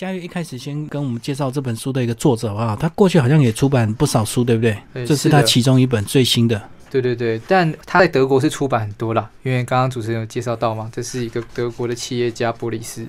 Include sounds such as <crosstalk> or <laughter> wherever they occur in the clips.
佳玉一开始先跟我们介绍这本书的一个作者啊，他过去好像也出版不少书，对不对？对这是他其中一本最新的。对对对，但他在德国是出版很多啦，因为刚刚主持人有介绍到嘛，这是一个德国的企业家波里斯。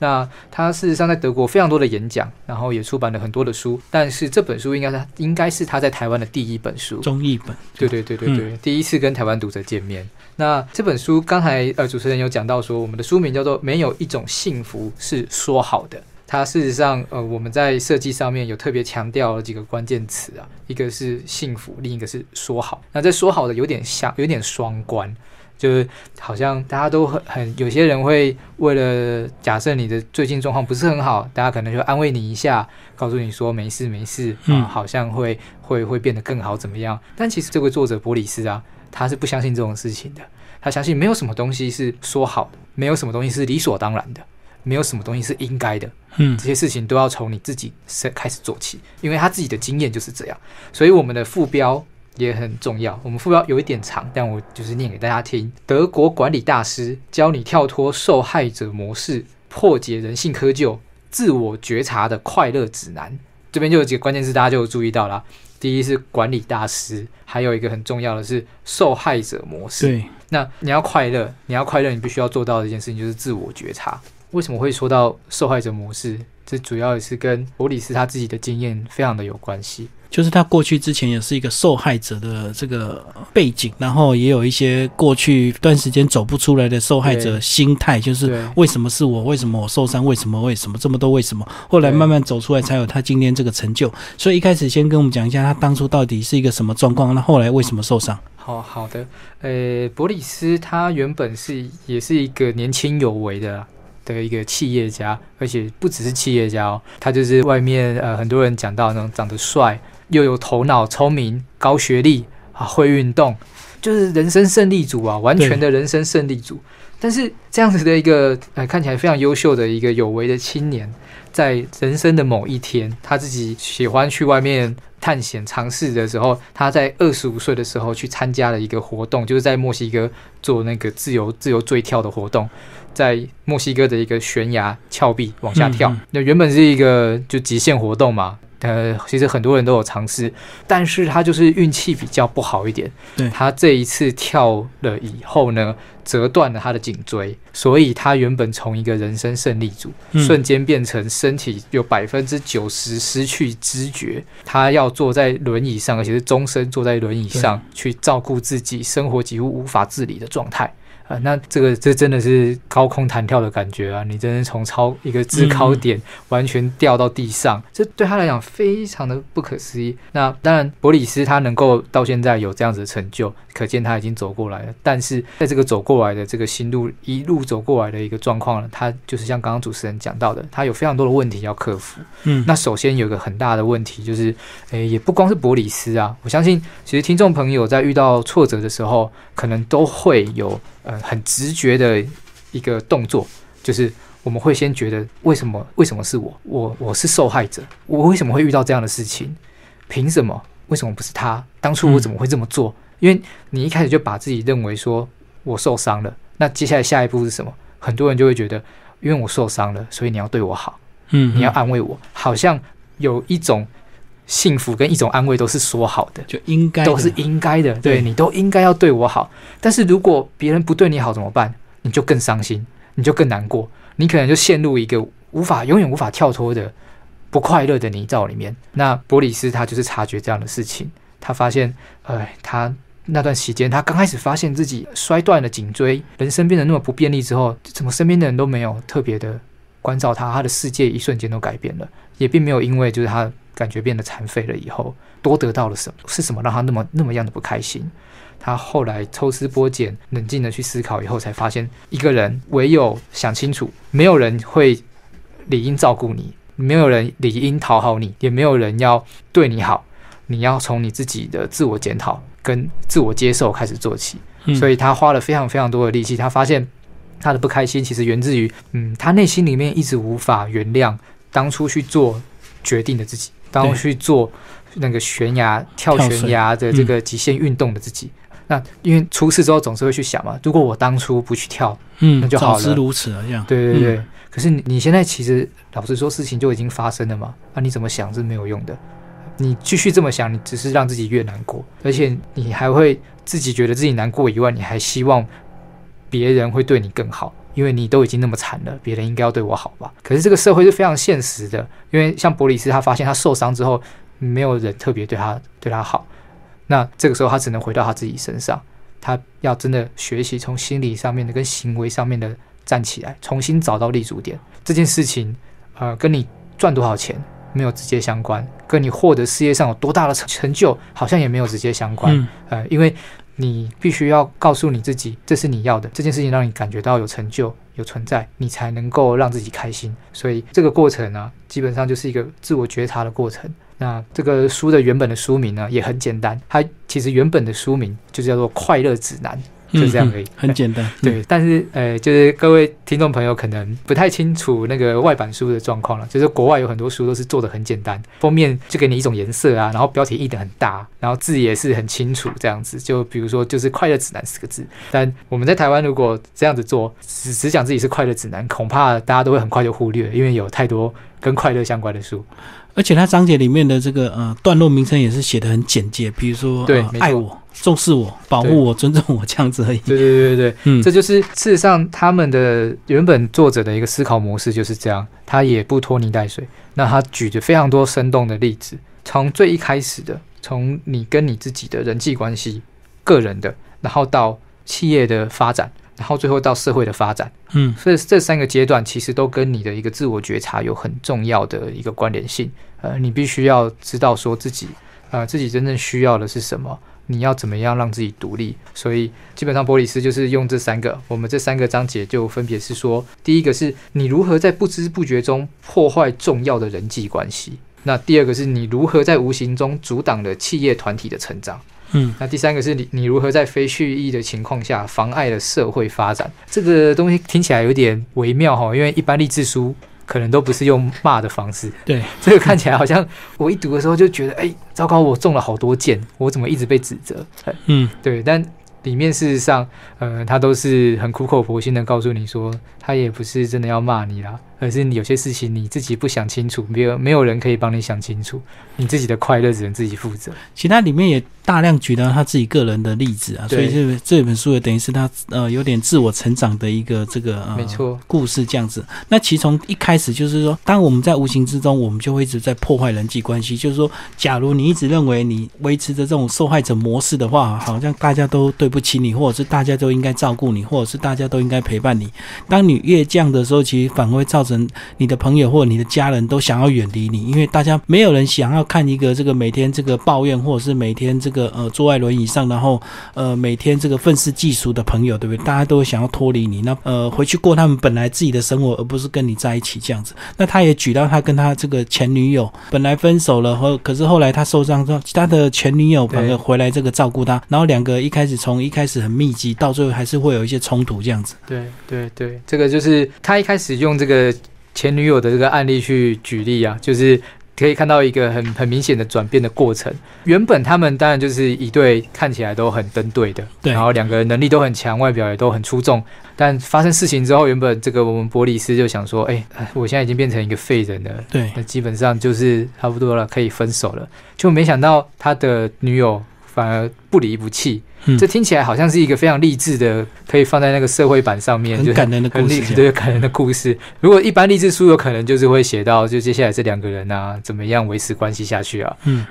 那他事实上在德国非常多的演讲，然后也出版了很多的书，但是这本书应该是他应该是他在台湾的第一本书。中译本，对对对对对，第一次跟台湾读者见面。那这本书刚才呃主持人有讲到说，我们的书名叫做《没有一种幸福是说好的》。它事实上呃我们在设计上面有特别强调了几个关键词啊，一个是幸福，另一个是说好。那这说好的有点像有点双关。就是好像大家都很很，有些人会为了假设你的最近状况不是很好，大家可能就安慰你一下，告诉你说没事没事啊，嗯好像会会会变得更好怎么样？但其实这位作者波里斯啊，他是不相信这种事情的，他相信没有什么东西是说好的，没有什么东西是理所当然的，没有什么东西是应该的，嗯这些事情都要从你自己身开始做起，因为他自己的经验就是这样，所以我们的副标也很重要。我们副标有一点长，但我就是念给大家听：德国管理大师教你跳脱受害者模式，破解人性窠臼，自我觉察的快乐指南。这边就有几个关键字，大家就有注意到啦。第一是管理大师，还有一个很重要的是受害者模式。对，那你要快乐，你要快乐，你必须要做到的一件事情就是自我觉察。为什么会说到受害者模式？这主要也是跟博里斯他自己的经验非常的有关系。就是他过去之前也是一个受害者的这个背景，然后也有一些过去一段时间走不出来的受害者心态，就是为什么是我？为什么我受伤？为什么？为什么这么多为什么？后来慢慢走出来，才有他今天这个成就。所以一开始先跟我们讲一下，他当初到底是一个什么状况？那后来为什么受伤？好好的，呃，博里斯他原本是也是一个年轻有为的的一个企业家，而且不只是企业家哦，他就是外面呃很多人讲到那种长得帅，又有头脑、聪明、高学历啊，会运动，就是人生胜利组啊，完全的人生胜利组。但是这样子的一个呃看起来非常优秀的一个有为的青年，在人生的某一天，他自己喜欢去外面探险尝试的时候，他在二十五岁的时候去参加了一个活动，就是在墨西哥做那个自由自由坠跳的活动，在墨西哥的一个悬崖峭壁往下跳嗯嗯。那、原本是一个就极限活动嘛。呃，其实很多人都有尝试，但是他就是运气比较不好一点。对他这一次跳了以后呢，折断了他的颈椎，所以他原本从一个人生胜利组，嗯瞬间变成身体有百分之九十失去知觉，他要坐在轮椅上，而且是终身坐在轮椅上去照顾自己，生活几乎无法自理的状态。啊、那这个这真的是高空弹跳的感觉啊！你真的从超一个制高点完全掉到地上，这对他来讲非常的不可思议。那当然，博里斯他能够到现在有这样子的成就，可见他已经走过来了。但是在这个走过来的这个心路一路走过来的一个状况呢，他就是像刚刚主持人讲到的，他有非常多的问题要克服。嗯，那首先有一个很大的问题就是，诶，也不光是博里斯啊，我相信其实听众朋友在遇到挫折的时候，可能都会有呃很直觉的一个动作，就是我们会先觉得为什么为什么是我，我我是受害者，我为什么会遇到这样的事情？凭什么？为什么不是他？当初我怎么会这么做？因为你一开始就把自己认为说我受伤了，那接下来下一步是什么？很多人就会觉得，因为我受伤了，所以你要对我好。嗯，你要嗯安慰我，好像有一种幸福跟一种安慰都是说好的，就应该都是应该的，对对你都应该要对我好。但是如果别人不对你好怎么办？你就更伤心，你就更难过，你可能就陷入一个无法永远无法跳脱的不快乐的泥沼里面。那伯里斯他就是察觉这样的事情，他发现，哎，他。那段时间，他刚开始发现自己摔断了颈椎，人生变得那么不便利之后，怎么身边的人都没有特别的关照他，他的世界一瞬间都改变了，也并没有因为就是他感觉变得残废了以后，多得到了什么？是什么让他那么那么样的不开心？他后来抽丝剥茧，冷静的去思考以后，才发现一个人唯有想清楚，没有人会理应照顾你，没有人理应讨好你，也没有人要对你好。你要从你自己的自我检讨跟自我接受开始做起。嗯所以他花了非常非常多的力气，他发现他的不开心其实源自于，嗯，他内心里面一直无法原谅当初去做决定的自己，当初去做那个悬崖跳悬崖的这个极限运动的自己。那因为出事之后总是会去想嘛，如果我当初不去跳，嗯，那就好了早知如此了，这样。对对对。嗯可是你你现在其实老实说，事情就已经发生了嘛，那、你怎么想是没有用的。你继续这么想，你只是让自己越难过，而且你还会自己觉得自己难过以外，你还希望别人会对你更好，因为你都已经那么惨了，别人应该要对我好吧？可是这个社会是非常现实的，因为像伯里斯他发现他受伤之后，没有人特别对他对他好，那这个时候他只能回到他自己身上，他要真的学习从心理上面的跟行为上面的站起来，重新找到立足点。这件事情，呃，跟你赚多少钱没有直接相关，跟你获得事业上有多大的成成就好像也没有直接相关。嗯呃，因为你必须要告诉你自己，这是你要的，这件事情让你感觉到有成就、有存在，你才能够让自己开心。所以这个过程呢，基本上就是一个自我觉察的过程。那这个书的原本的书名呢也很简单，它其实原本的书名就叫做《快乐指南》，就这样而已。嗯很简单。对，但是呃，就是各位听众朋友可能不太清楚那个外版书的状况了。就是国外有很多书都是做的很简单，封面就给你一种颜色啊，然后标题印的很大，然后字也是很清楚这样子。就比如说就是“快乐指南”四个字，但我们在台湾如果这样子做，只只讲自己是快乐指南，恐怕大家都会很快就忽略，因为有太多跟快乐相关的书。而且它章节里面的这个呃段落名称也是写的很简洁，比如说呃对爱我、重视我、保护我、尊重我 <laughs> 这样子而已。对对对对对，嗯，这就是事实上他们的原本作者的一个思考模式就是这样，他也不拖泥带水。那他举着非常多生动的例子，从最一开始的，从你跟你自己的人际关系、个人的，然后到企业的发展，然后最后到社会的发展，嗯所以这三个阶段其实都跟你的一个自我觉察有很重要的一个关联性。呃，你必须要知道说自己，呃，自己真正需要的是什么，你要怎么样让自己独立。所以基本上，波里斯就是用这三个，我们这三个章节就分别是说，第一个是你如何在不知不觉中破坏重要的人际关系。那第二个是你如何在无形中阻挡了企业团体的成长。嗯。那第三个是你你如何在非蓄意的情况下妨碍了社会发展？这个东西听起来有点微妙哈，因为一般励志书可能都不是用骂的方式，对，这个看起来好像我一读的时候就觉得，哎，糟糕，我中了好多箭，我怎么一直被指责？哎嗯。对，但里面事实上，呃，他都是很苦口婆心的告诉你说，他也不是真的要骂你啦，而是你有些事情你自己不想清楚，没有没有人可以帮你想清楚，你自己的快乐只能自己负责。其他里面也大量举到他自己个人的例子啊，所以这这本书也等于是他呃有点自我成长的一个这个呃没错，故事这样子。那其实从一开始就是说，当我们在无形之中，我们就会一直在破坏人际关系。就是说，假如你一直认为你维持着这种受害者模式的话，好像大家都对不起你，或者是大家都应该照顾你，或者是大家都应该陪伴你。当你越这样的时候，其实反而会造成你的朋友或者你的家人都想要远离你，因为大家没有人想要看一个这个每天这个抱怨，或者是每天这个呃坐在轮椅上，然后呃每天这个愤世嫉俗的朋友，对不对？大家都会想要脱离你，那呃回去过他们本来自己的生活，而不是跟你在一起这样子。那他也举到他跟他这个前女友本来分手了，后可是后来他受伤之后，他的前女友反而回来这个照顾他，然后两个一开始从一开始很密集，到最后还是会有一些冲突这样子。对对对，这个就是他一开始用这个前女友的这个案例去举例啊，就是可以看到一个很很明显的转变的过程。原本他们当然就是一对看起来都很登对的，对然后两个人能力都很强，外表也都很出众。但发生事情之后，原本这个我们伯里斯就想说，哎，哎我现在已经变成一个废人了，对，那基本上就是差不多了，可以分手了。就没想到他的女友反而不离不弃，嗯这听起来好像是一个非常励志的，可以放在那个社会版上面，就是很感人的故事。对感人的故事。如果一般励志书，有可能就是会写到，就接下来这两个人啊，怎么样维持关系下去啊？嗯，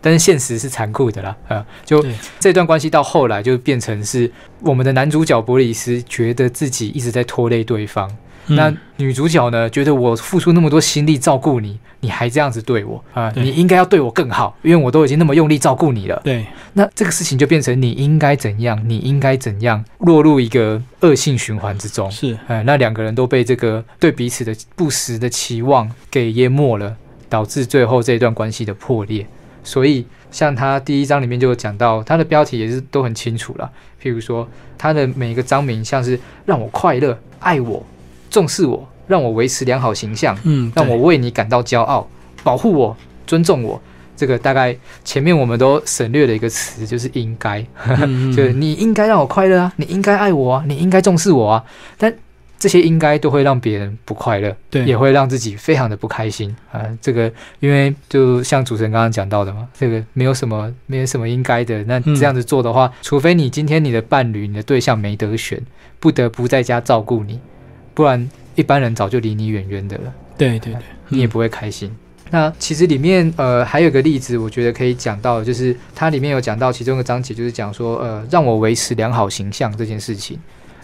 但是现实是残酷的啦，啊，就对这段关系到后来就变成是我们的男主角伯里斯觉得自己一直在拖累对方，那嗯女主角呢，觉得我付出那么多心力照顾你，你还这样子对我啊、对你应该要对我更好，因为我都已经那么用力照顾你了。对，那这个事情就变成你应该怎样，你应该怎样，落入一个恶性循环之中。是，哎，那两个人都被这个对彼此的不实的期望给淹没了，导致最后这一段关系的破裂。所以，像他第一章里面就有讲到，他的标题也是都很清楚了。譬如说，他的每一个章名像是让我快乐、爱我、重视我，让我维持良好形象，嗯，让我为你感到骄傲，保护我、尊重我。这个大概前面我们都省略了一个词，就是应该，嗯 <laughs> 就是你应该让我快乐啊，你应该爱我啊，你应该重视我啊。但这些应该都会让别人不快乐，对，也会让自己非常的不开心啊、这个因为就像主持人刚刚讲到的嘛，这个没有什么没有什么应该的。那嗯这样子做的话，除非你今天你的伴侣、你的对象没得选，不得不在家照顾你，不然一般人早就离你远远的了。对对对，嗯你也不会开心。那其实里面呃还有个例子，我觉得可以讲到，就是它里面有讲到其中一个章节，就是讲说呃让我维持良好形象这件事情。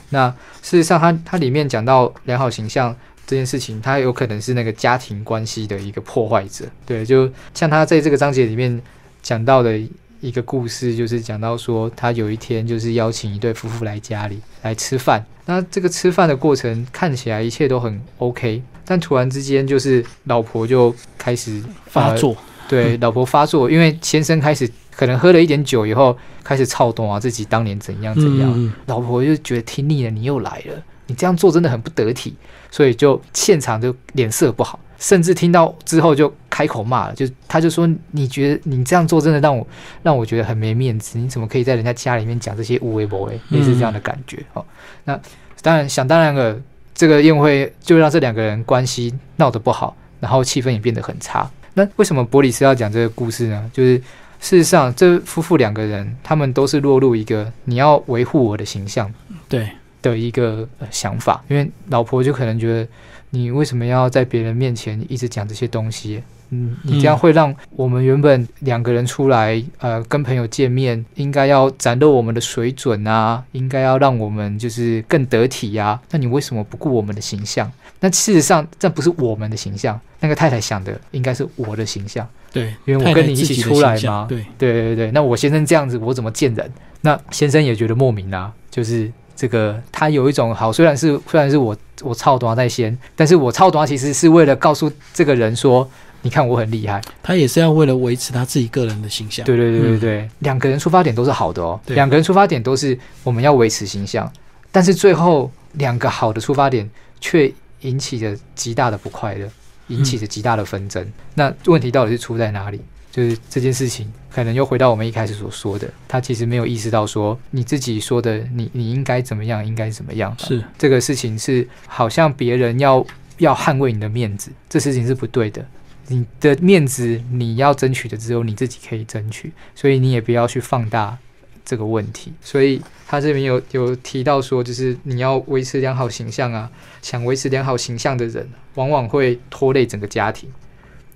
那事实上它，它里面讲到良好形象这件事情，它有可能是那个家庭关系的一个破坏者。对，就像他在这个章节里面讲到的一个故事，就是讲到说他有一天就是邀请一对夫妇来家里来吃饭。那这个吃饭的过程看起来一切都很 OK，但突然之间就是老婆就开始发作，对，老婆发作，因为先生开始可能喝了一点酒以后，开始操动啊，自己当年怎样怎样，老婆就觉得听腻了，你又来了，你这样做真的很不得体，所以就现场就脸色不好，甚至听到之后就开口骂了，就他就说你觉得你这样做真的让我让我觉得很没面子，你怎么可以在人家家里面讲这些无微不微，类似这样的感觉哦。那当然想当然了，这个宴会就让这两个人关系闹得不好，然后气氛也变得很差。那为什么伯里斯要讲这个故事呢？就是事实上，这夫妇两个人，他们都是落入一个你要维护我的形象对，的一个、呃、想法，因为老婆就可能觉得你为什么要在别人面前一直讲这些东西？嗯，你这样嗯会让我们原本两个人出来，呃，跟朋友见面，应该要展露我们的水准啊，应该要让我们就是更得体呀、那你为什么不顾我们的形象？那事实上，这不是我们的形象，那个太太想的应该是我的形象。对，因为我跟你一起出来嘛形象对，对对对，那我先生这样子，我怎么见人？那先生也觉得莫名啊，就是这个他有一种好，虽然是虽然是我我操短在先，但是我操短其实是为了告诉这个人说，你看我很厉害。他也是要为了维持他自己个人的形象。对对对对嗯对，两个人出发点都是好的哦，对两个人出发点都是我们要维持形象，但是最后两个好的出发点却引起了极大的不快乐，引起了极大的纷争。那问题到底是出在哪里？就是这件事情，可能又回到我们一开始所说的，他其实没有意识到说你自己说的，你你应该怎么样，应该怎么样。是，这个事情是好像别人要要捍卫你的面子，这事情是不对的。你的面子你要争取的只有你自己可以争取，所以你也不要去放大这个问题。所以他这边有有提到说，就是你要维持良好形象啊，想维持良好形象的人，往往会拖累整个家庭，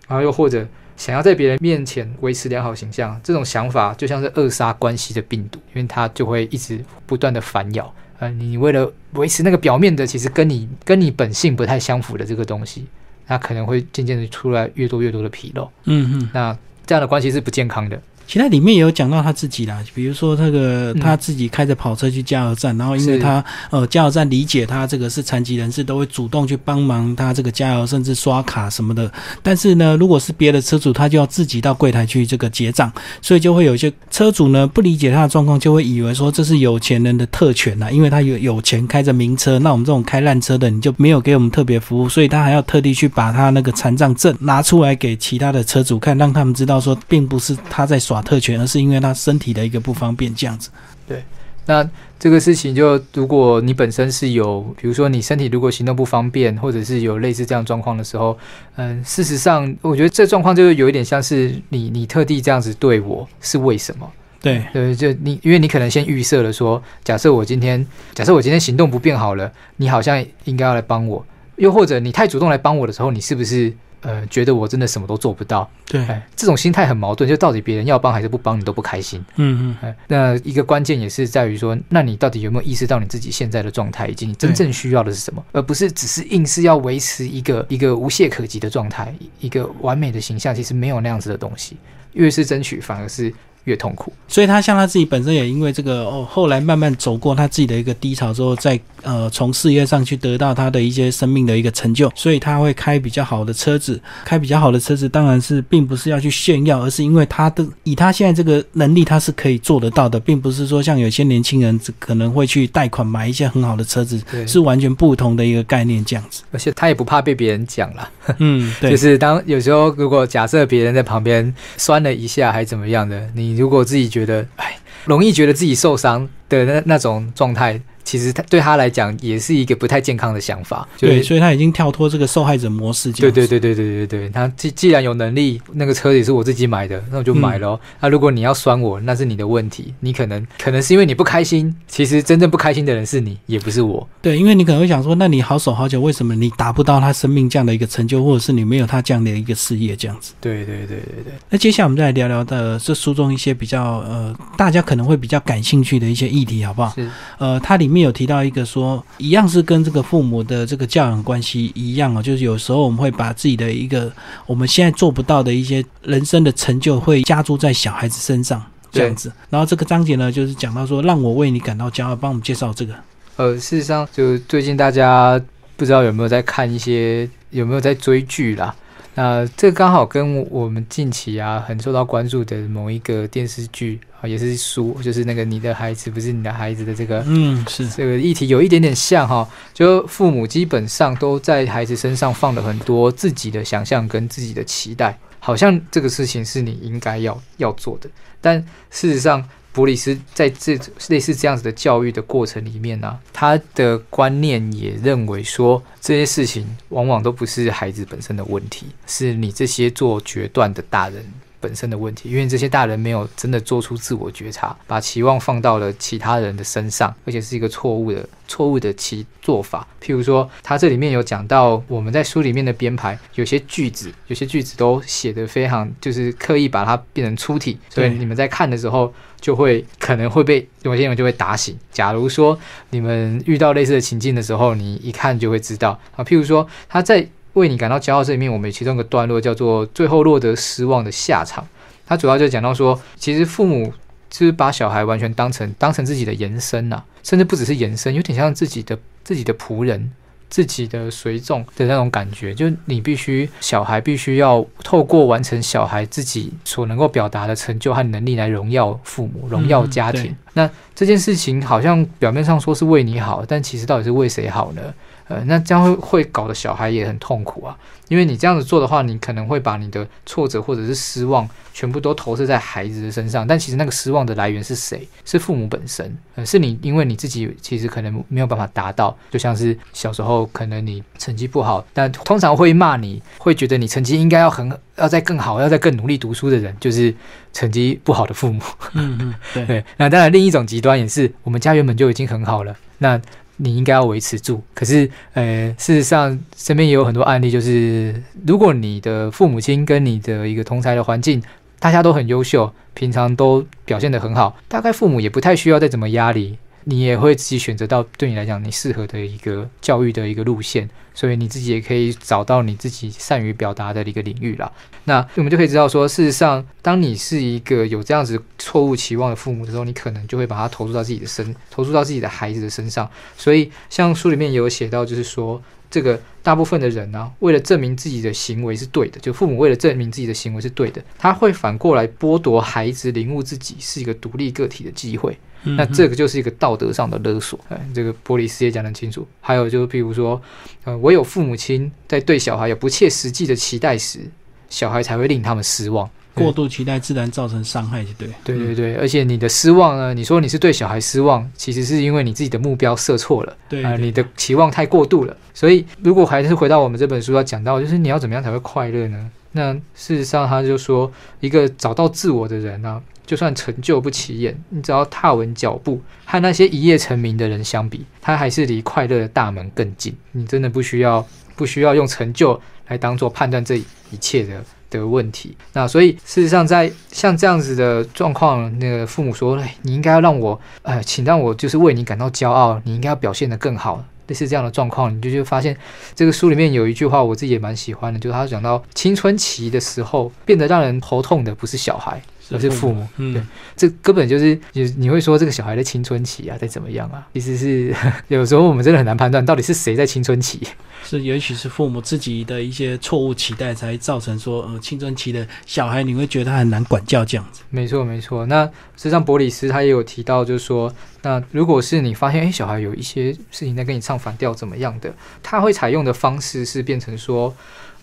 然后又或者想要在别人面前维持良好形象，这种想法就像是扼杀关系的病毒，因为它就会一直不断的反咬。呃，你为了维持那个表面的，其实跟你跟你本性不太相符的这个东西，那可能会渐渐的出来越多越多的纰漏。嗯嗯。那这样的关系是不健康的。其他里面也有讲到他自己啦，比如说那个嗯他自己开着跑车去加油站，然后因为他呃加油站理解他这个是残疾人士，都会主动去帮忙他这个加油，甚至刷卡什么的。但是呢，如果是别的车主，他就要自己到柜台去这个结账，所以就会有一些车主呢不理解他的状况，就会以为说这是有钱人的特权啦，因为他有有钱开着名车，那我们这种开烂车的你就没有给我们特别服务，所以他还要特地去把他那个残障证拿出来给其他的车主看，让他们知道说并不是他在耍特权，而是因为他身体的一个不方便这样子。对那这个事情就，如果你本身是有，比如说你身体如果行动不方便，或者是有类似这样状况的时候，嗯，事实上，我觉得这状况就有一点像是你你特地这样子对我是为什么？对，对，就你，因为你可能先预设了说，假设我今天，假设我今天行动不便好了，你好像应该要来帮我，又或者你太主动来帮我的时候，你是不是呃觉得我真的什么都做不到？对，哎，这种心态很矛盾，就到底别人要帮还是不帮，你都不开心。嗯嗯，哎，那一个关键也是在于说，那你到底有没有意识到你自己现在的状态，以及你真正需要的是什么，而不是只是硬是要维持一个一个无懈可击的状态，一个完美的形象，其实没有那样子的东西。越是争取，反而是越痛苦。所以他像他自己本身也因为这个哦，后来慢慢走过他自己的一个低潮之后，再呃从事业上去得到他的一些生命的一个成就，所以他会开比较好的车子，开比较好的车子，当然是并不是要去炫耀，而是因为他的以他现在这个能力，他是可以做得到的，并不是说像有些年轻人可能会去贷款买一些很好的车子，对是完全不同的一个概念这样子。而且他也不怕被别人讲了，嗯，对，<laughs> 就是当有时候如果假设别人在旁边酸了一下，还怎么样的，你如果自己觉得哎，容易觉得自己受伤的那那种状态，其实他对他来讲也是一个不太健康的想法。就对，所以他已经跳脱这个受害者模式这对。对对对对对对，他既既然有能力，那个车也是我自己买的，那我就买了、哦。那、如果你要拴我，那是你的问题，你可能可能是因为你不开心，其实真正不开心的人是你，也不是我。对，因为你可能会想说，那你好手好脚，为什么你达不到他生命这样的一个成就，或者是你没有他这样的一个事业这样子？对对对对对，那接下来我们再来聊聊的这书中一些比较呃，大家可能会比较感兴趣的一些议题，好不好？是呃，它里面有提到一个说，一样是跟这个父母的这个教养关系一样哦，就是有时候我们会把自己的一个我们现在做不到的一些人生的成就，会加注在小孩子身上。这样子，然后这个章节呢，就是讲到说，让我为你感到骄傲，帮我们介绍这个。呃，事实上，就最近大家不知道有没有在看一些，有没有在追剧啦？那这刚好跟我们近期啊很受到关注的某一个电视剧啊，也是书，就是那个你的孩子不是你的孩子的这个嗯，是这个议题有一点点像哈，就父母基本上都在孩子身上放了很多自己的想象跟自己的期待，好像这个事情是你应该要要做的，但事实上。弗里斯在这类似这样子的教育的过程里面呢、他的观念也认为说，这些事情往往都不是孩子本身的问题，是你这些做决断的大人本身的问题，因为这些大人没有真的做出自我觉察，把期望放到了其他人的身上，而且是一个错误的错误的其做法。譬如说，他这里面有讲到我们在书里面的编排，有些句子，有些句子都写得非常，就是刻意把它变成粗体，所以你们在看的时候就会可能会被有些人就会打醒。假如说你们遇到类似的情境的时候，你一看就会知道啊。譬如说他在为你感到骄傲这里面，我们其中一个段落叫做“最后落得失望的下场”，它主要就讲到说，其实父母就是把小孩完全当成当成自己的延伸呐、甚至不只是延伸，有点像自己的自己的仆人。自己的随众的那种感觉，就你必须小孩必须要透过完成小孩自己所能够表达的成就和能力来荣耀父母、荣耀家庭。对那这件事情好像表面上说是为你好，但其实到底是为谁好呢？呃，那这样会会搞得小孩也很痛苦啊，因为你这样子做的话，你可能会把你的挫折或者是失望全部都投射在孩子的身上，但其实那个失望的来源是谁？是父母本身，呃，是你因为你自己其实可能没有办法达到，就像是小时候可能你成绩不好，但通常会骂你，会觉得你成绩应该要很要再更好，要再更努力读书的人，就是成绩不好的父母。嗯嗯，对，<laughs> 对，那当然另一种极端也是，我们家原本就已经很好了，那你应该要维持住。可是，呃，事实上身边也有很多案例，就是如果你的父母亲跟你的一个同才的环境，大家都很优秀，平常都表现得很好，大概父母也不太需要再怎么压力。你也会自己选择到对你来讲你适合的一个教育的一个路线，所以你自己也可以找到你自己善于表达的一个领域啦。那我们就可以知道说，事实上，当你是一个有这样子错误期望的父母的时候，你可能就会把它投入到自己的身，投入到自己的孩子的身上。所以，像书里面有写到，就是说，这个大部分的人呢、为了证明自己的行为是对的，就父母为了证明自己的行为是对的，他会反过来剥夺孩子领悟自己是一个独立个体的机会。那这个就是一个道德上的勒索，哎，这个玻璃斯也讲得很清楚。还有就是，譬如说，呃，唯有父母亲在对小孩有不切实际的期待时，小孩才会令他们失望。过度期待自然造成伤害，就对。对对对，而且你的失望呢，你说你是对小孩失望，其实是因为你自己的目标设错了，啊、对对你的期望太过度了。所以，如果还是回到我们这本书要讲到，就是你要怎么样才会快乐呢？那事实上，他就说，一个找到自我的人啊，就算成就不起眼，你只要踏稳脚步，和那些一夜成名的人相比，他还是离快乐的大门更近。你真的不需要不需要用成就来当做判断这一切的的问题。那所以事实上，在像这样子的状况，那个父母说：“哎，你应该要让我，呃，请让我就是为你感到骄傲，你应该要表现得更好。”类似这样的状况，你就就发现这个书里面有一句话，我自己也蛮喜欢的，就是他讲到青春期的时候，变得让人头痛的不是小孩，而是父母。嗯对，这根本就是你你会说这个小孩的青春期啊，在怎么样啊？其实是 <laughs> 有时候我们真的很难判断到底是谁在青春期。是，也许是父母自己的一些错误期待，才造成说，呃，青春期的小孩你会觉得他很难管教这样子。没错，没错。那实际上，伯里斯他也有提到，就是说，那如果是你发现，哎，小孩有一些事情在跟你唱反调，怎么样的，他会采用的方式是变成说，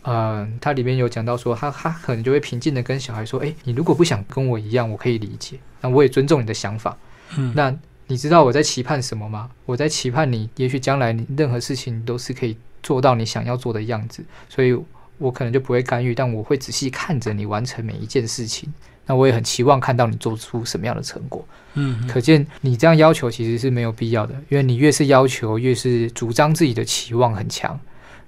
呃，它里面有讲到说，他他可能就会平静的跟小孩说，哎，你如果不想跟我一样，我可以理解，那我也尊重你的想法。嗯，那你知道我在期盼什么吗？我在期盼你，也许将来你任何事情都是可以做到你想要做的样子，所以我可能就不会干预，但我会仔细看着你完成每一件事情。那我也很期望看到你做出什么样的成果。嗯，可见你这样要求其实是没有必要的，因为你越是要求，越是主张自己的期望很强，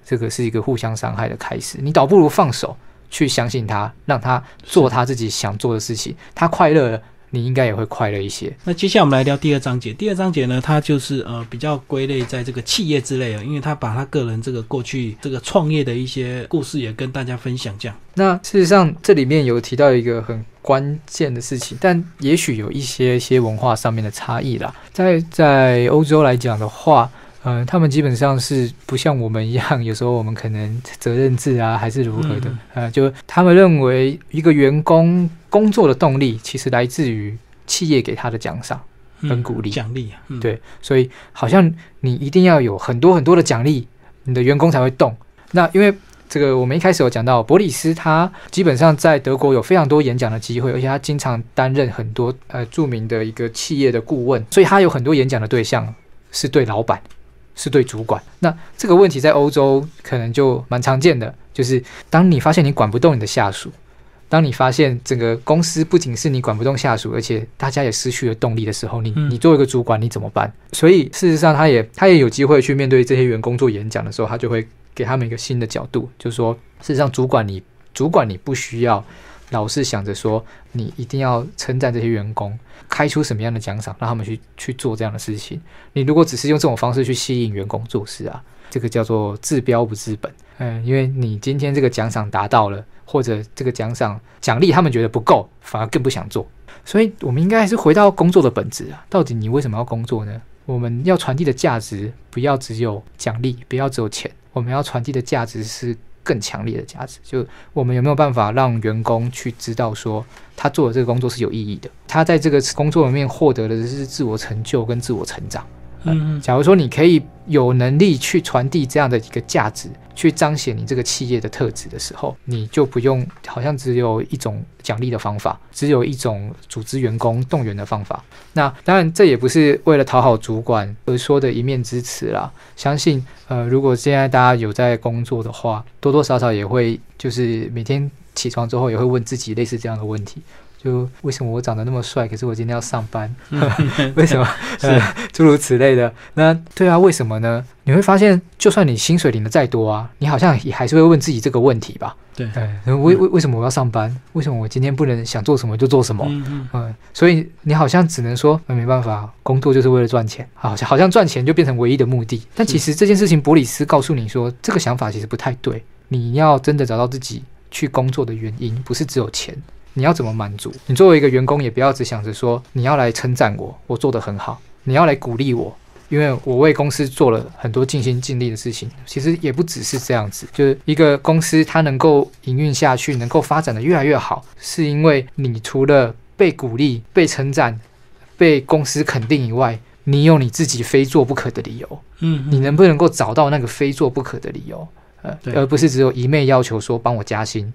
这个是一个互相伤害的开始。你倒不如放手，去相信他，让他做他自己想做的事情，他快乐了，你应该也会快乐一些。那接下来我们来聊第二章节。第二章节呢，它就是呃比较归类在这个企业之类啊，因为他把他个人这个过去这个创业的一些故事也跟大家分享这样。那事实上，这里面有提到一个很关键的事情，但也许有一些些文化上面的差异啦。在在欧洲来讲的话，嗯、他们基本上是不像我们一样，有时候我们可能责任制啊，还是如何的，嗯呃，就他们认为一个员工工作的动力，其实来自于企业给他的奖赏。嗯跟鼓励奖励啊，嗯，对，所以好像你一定要有很多很多的奖励，你的员工才会动。那因为这个，我们一开始有讲到，伯里斯他基本上在德国有非常多演讲的机会，而且他经常担任很多呃著名的一个企业的顾问，所以他有很多演讲的对象是对老板，是对主管。那这个问题在欧洲可能就蛮常见的，就是当你发现你管不动你的下属。当你发现整个公司不仅是你管不动下属，而且大家也失去了动力的时候，你嗯你作为一个主管，你怎么办？所以事实上，他也他也有机会去面对这些员工做演讲的时候，他就会给他们一个新的角度，就是说，事实上，主管你主管你不需要老是想着说你一定要称赞这些员工，开出什么样的奖赏，让他们去去做这样的事情。你如果只是用这种方式去吸引员工做事啊，这个叫做治标不治本。嗯，因为你今天这个奖赏达到了，或者这个奖赏奖励他们觉得不够，反而更不想做。所以，我们应该还是回到工作的本质啊。到底你为什么要工作呢？我们要传递的价值不要只有奖励，不要只有钱，我们要传递的价值是更强烈的价值。就我们有没有办法让员工去知道说，他做的这个工作是有意义的，他在这个工作里面获得的是自我成就跟自我成长。嗯，假如说你可以有能力去传递这样的一个价值，去彰显你这个企业的特质的时候，你就不用好像只有一种奖励的方法，只有一种组织员工动员的方法。那当然，这也不是为了讨好主管而说的一面之词啦。相信呃，如果现在大家有在工作的话，多多少少也会就是每天起床之后也会问自己类似这样的问题。就为什么我长得那么帅，可是我今天要上班？<laughs> 为什么？<laughs> 呃，<laughs> 诸如此类的。那对啊，为什么呢？你会发现，就算你薪水领的再多啊，你好像也还是会问自己这个问题吧？对，对，为为为什么我要上班？为什么我今天不能想做什么就做什么？嗯嗯嗯，所以你好像只能说，呃没办法，工作就是为了赚钱，好像好像赚钱就变成唯一的目的。但其实这件事情，伯里斯告诉你说，这个想法其实不太对。你要真的找到自己去工作的原因，不是只有钱。你要怎么满足？你作为一个员工，也不要只想着说你要来称赞我，我做得很好，你要来鼓励我，因为我为公司做了很多尽心尽力的事情。其实也不只是这样子，就是一个公司它能够营运下去，能够发展的越来越好，是因为你除了被鼓励、被称赞、被公司肯定以外，你有你自己非做不可的理由。嗯，你能不能够找到那个非做不可的理由？呃，而不是只有一昧要求说帮我加薪、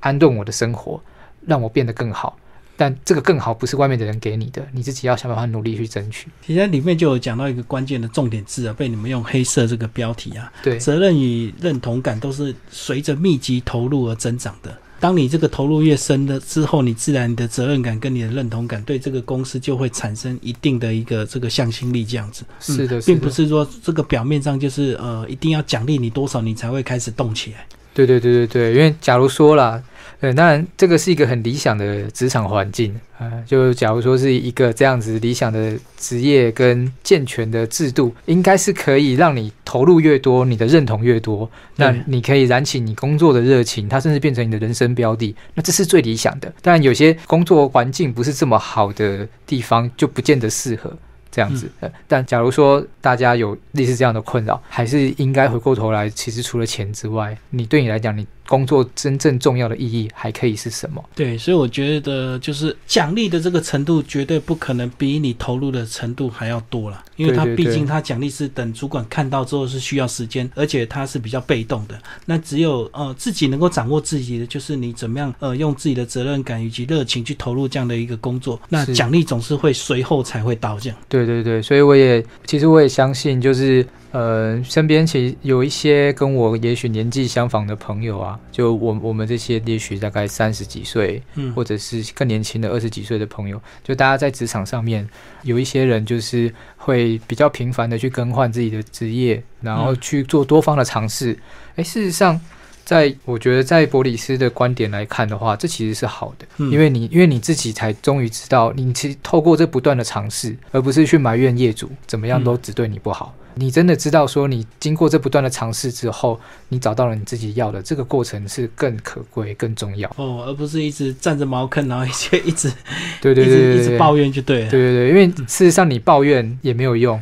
安顿我的生活，让我变得更好。但这个更好不是外面的人给你的，你自己要想办法努力去争取。其实里面就有讲到一个关键的重点字啊，被你们用黑色这个标题啊，对，责任与认同感都是随着密集投入而增长的。当你这个投入越深的之后，你自然你的责任感跟你的认同感对这个公司就会产生一定的一个这个向心力，这样子。嗯是的，是的，并不是说这个表面上就是呃一定要奖励你多少你才会开始动起来。对对对对对，因为假如说啦，呃，当然这个是一个很理想的职场环境啊、呃就假如说是一个这样子理想的职业跟健全的制度，应该是可以让你投入越多，你的认同越多，那你可以燃起你工作的热情，它甚至变成你的人生标的，那这是最理想的。当然，有些工作环境不是这么好的地方，就不见得适合。这样子，呃，但假如说大家有类似这样的困扰，还是应该回过头来，其实除了钱之外，你对你来讲，你工作真正重要的意义还可以是什么？对，所以我觉得就是奖励的这个程度绝对不可能比你投入的程度还要多了，因为它对对对毕竟他奖励是等主管看到之后是需要时间，而且他是比较被动的。那只有呃自己能够掌握自己的，就是你怎么样呃用自己的责任感以及热情去投入这样的一个工作，那奖励总是会随后才会到这样。对对对，所以我也其实我也相信，就是呃，身边其实有一些跟我也许年纪相仿的朋友啊，就我我们这些也许大概三十几岁，嗯，或者是更年轻的二十几岁的朋友，就大家在职场上面有一些人就是会比较频繁的去更换自己的职业，然后嗯去做多方的尝试。诶，事实上，在我觉得在伯里斯的观点来看的话，这其实是好的，嗯因为你因为你自己才终于知道，你其实透过这不断的尝试，而不是去埋怨业主怎么样都只对你不好。你真的知道说，你经过这不断的尝试之后，你找到了你自己要的，这个过程是更可贵、更重要。哦，而不是一直占着茅坑，然后一直 <laughs> 一直对对对一直抱怨就对了。对对对，因为事实上你抱怨也没有用，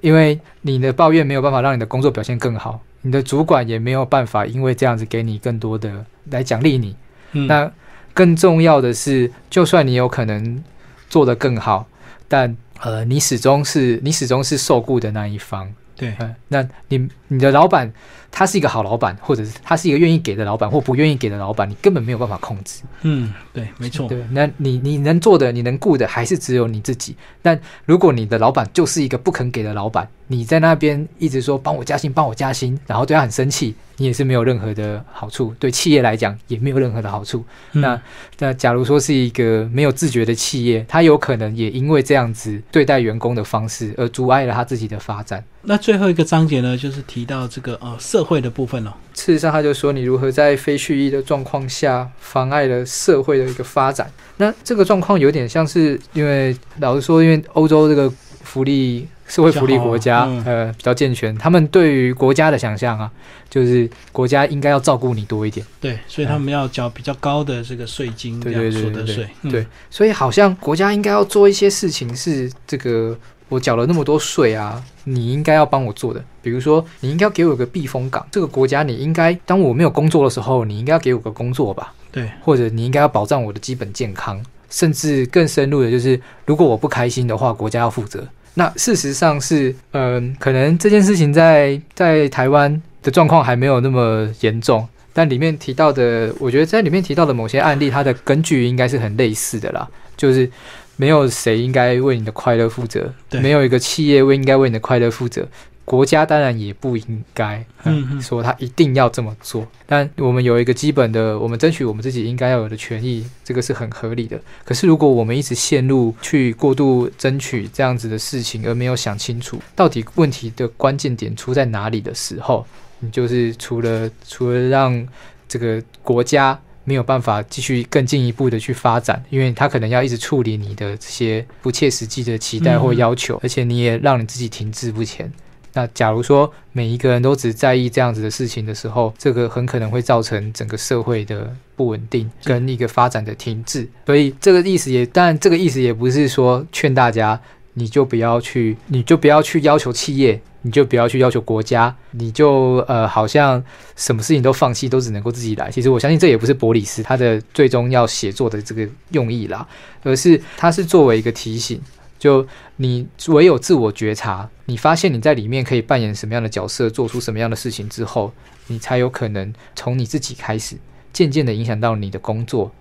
因为你的抱怨没有办法让你的工作表现更好，你的主管也没有办法因为这样子给你更多的来奖励你。嗯，那更重要的是，就算你有可能做得更好，但呃，你始终是你始终是受雇的那一方。对，嗯，那你你的老板他是一个好老板，或者是他是一个愿意给的老板，或不愿意给的老板，你根本没有办法控制。嗯，对，没错。对，那你你能做的，你能顾的，还是只有你自己。但如果你的老板就是一个不肯给的老板，你在那边一直说帮我加薪，帮我加薪，然后对他很生气，你也是没有任何的好处，对企业来讲也没有任何的好处。嗯那那假如说是一个没有自觉的企业，他有可能也因为这样子对待员工的方式，而阻碍了他自己的发展。那最后一个章节呢，就是提到这个呃社会的部分哦。事实上，他就说你如何在非蓄意的状况下妨碍了社会的一个发展。那这个状况有点像是，因为老实说，因为欧洲这个福利社会福利国家，呃，比较健全，他们对于国家的想象啊，就是国家应该要照顾你多一点。对，所以他们要缴比较高的这个税金，对这样对对对对所得税。嗯对，所以好像国家应该要做一些事情，是这个我缴了那么多税啊，你应该要帮我做的。比如说，你应该要给我个避风港，这个国家你应该当我没有工作的时候，你应该要给我个工作吧，对，或者你应该要保障我的基本健康，甚至更深入的就是，如果我不开心的话，国家要负责。那事实上是，嗯、可能这件事情在在台湾的状况还没有那么严重，但里面提到的，我觉得在里面提到的某些案例，它的根据应该是很类似的啦，就是没有谁应该为你的快乐负责，对没有一个企业为应该为你的快乐负责。国家当然也不应该，嗯嗯说他一定要这么做。但我们有一个基本的，我们争取我们自己应该要有的权益，这个是很合理的。可是如果我们一直陷入去过度争取这样子的事情，而没有想清楚到底问题的关键点出在哪里的时候，你就是除了除了让这个国家没有办法继续更进一步的去发展，因为他可能要一直处理你的这些不切实际的期待或要求，而且你也让你自己停滞不前。那假如说每一个人都只在意这样子的事情的时候，这个很可能会造成整个社会的不稳定跟一个发展的停滞。所以这个意思也，当然这个意思也不是说劝大家你就不要去，你就不要去要求企业，你就不要去要求国家，你就呃好像什么事情都放弃，都只能够自己来。其实我相信这也不是伯里斯他的最终要写作的这个用意啦，而是他是作为一个提醒。就你唯有自我觉察，你发现你在里面可以扮演什么样的角色，做出什么样的事情之后，你才有可能从你自己开始，渐渐的影响到你的工作，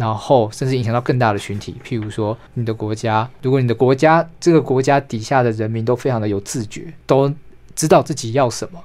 然后甚至影响到更大的群体，譬如说你的国家。如果你的国家这个国家底下的人民都非常的有自觉，都知道自己要什么，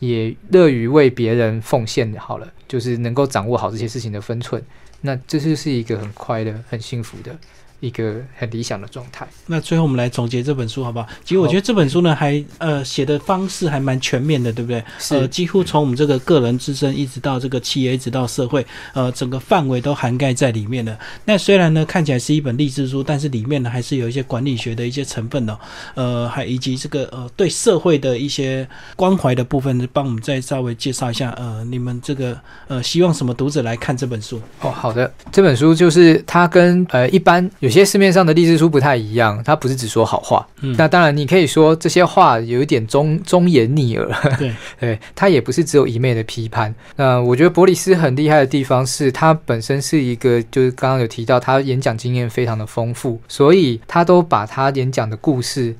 也乐于为别人奉献，好了，就是能够掌握好这些事情的分寸，那这就是一个很快乐、很幸福的一个很理想的状态。那最后我们来总结这本书好不好？其实我觉得这本书呢，还呃写的方式还蛮全面的，对不对？是呃，几乎从我们这个个人自身，一直到这个企业，一直到社会，呃，整个范围都涵盖在里面的。那虽然呢看起来是一本励志书，但是里面呢还是有一些管理学的一些成分的、呃，还以及这个呃对社会的一些关怀的部分，帮我们再稍微介绍一下。呃，你们这个呃希望什么读者来看这本书？哦，好的，这本书就是它跟呃一般有些市面上的励志书不太一样，它不是只说好话。嗯那当然，你可以说这些话有一点忠忠言逆耳，对，<laughs> 对，它也不是只有一昧的批判。那我觉得伯里斯很厉害的地方是，他本身是一个，就是刚刚有提到，他演讲经验非常的丰富，所以他都把他演讲的故事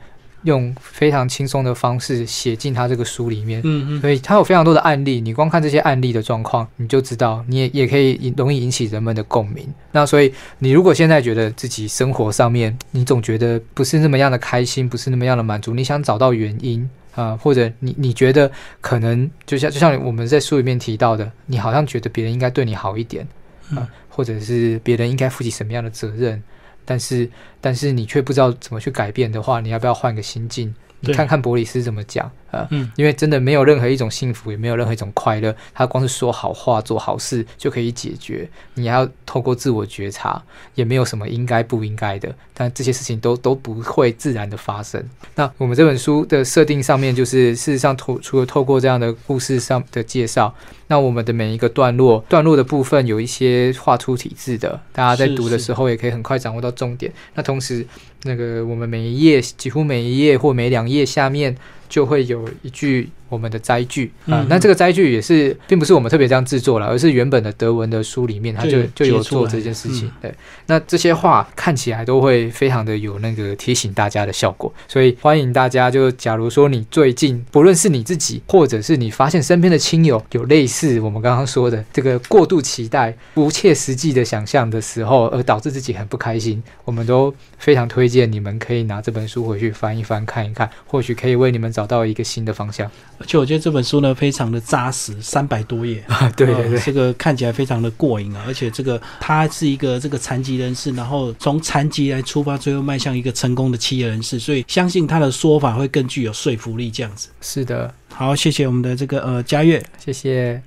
用非常轻松的方式写进他这个书里面。嗯嗯，所以他有非常多的案例，你光看这些案例的状况，你就知道，你也也可以引容易引起人们的共鸣。那所以，你如果现在觉得自己生活上面，你总觉得不是那么样的开心，不是那么样的满足，你想找到原因啊、或者你你觉得可能就像就像我们在书里面提到的，你好像觉得别人应该对你好一点啊、嗯或者是别人应该负起什么样的责任，但是但是你却不知道怎么去改变的话，你要不要换个心境？你看看伯里斯怎么讲啊？嗯因为真的没有任何一种幸福，也没有任何一种快乐，他光是说好话、做好事就可以解决。你还要透过自我觉察，也没有什么应该不应该的，但这些事情都都不会自然的发生。那我们这本书的设定上面，就是事实上透除了透过这样的故事上的介绍，那我们的每一个段落段落的部分有一些画出体字的，大家在读的时候也可以很快掌握到重点。那同时，那个我们每一页几乎每一页或每两页下面就会有一句我们的摘句啊、嗯那这个摘句也是并不是我们特别这样制作了，而是原本的德文的书里面它就就就有做这件事情。嗯对，那这些话看起来都会非常的有那个提醒大家的效果，所以欢迎大家就假如说你最近不论是你自己，或者是你发现身边的亲友有类似我们刚刚说的这个过度期待、不切实际的想象的时候，而导致自己很不开心，我们都非常推荐你们可以拿这本书回去翻一翻、看一看，或许可以为你们找到一个新的方向。而且我觉得这本书呢非常的扎实，三百多页。对 <laughs> 对对，呃这个看起来非常的过瘾啊！而且这个他是一个这个残疾人士，然后从残疾来出发，最后迈向一个成功的企业人士，所以相信他的说法会更具有说服力。这样子，是的，好，谢谢我们的这个呃嘉悦。谢谢。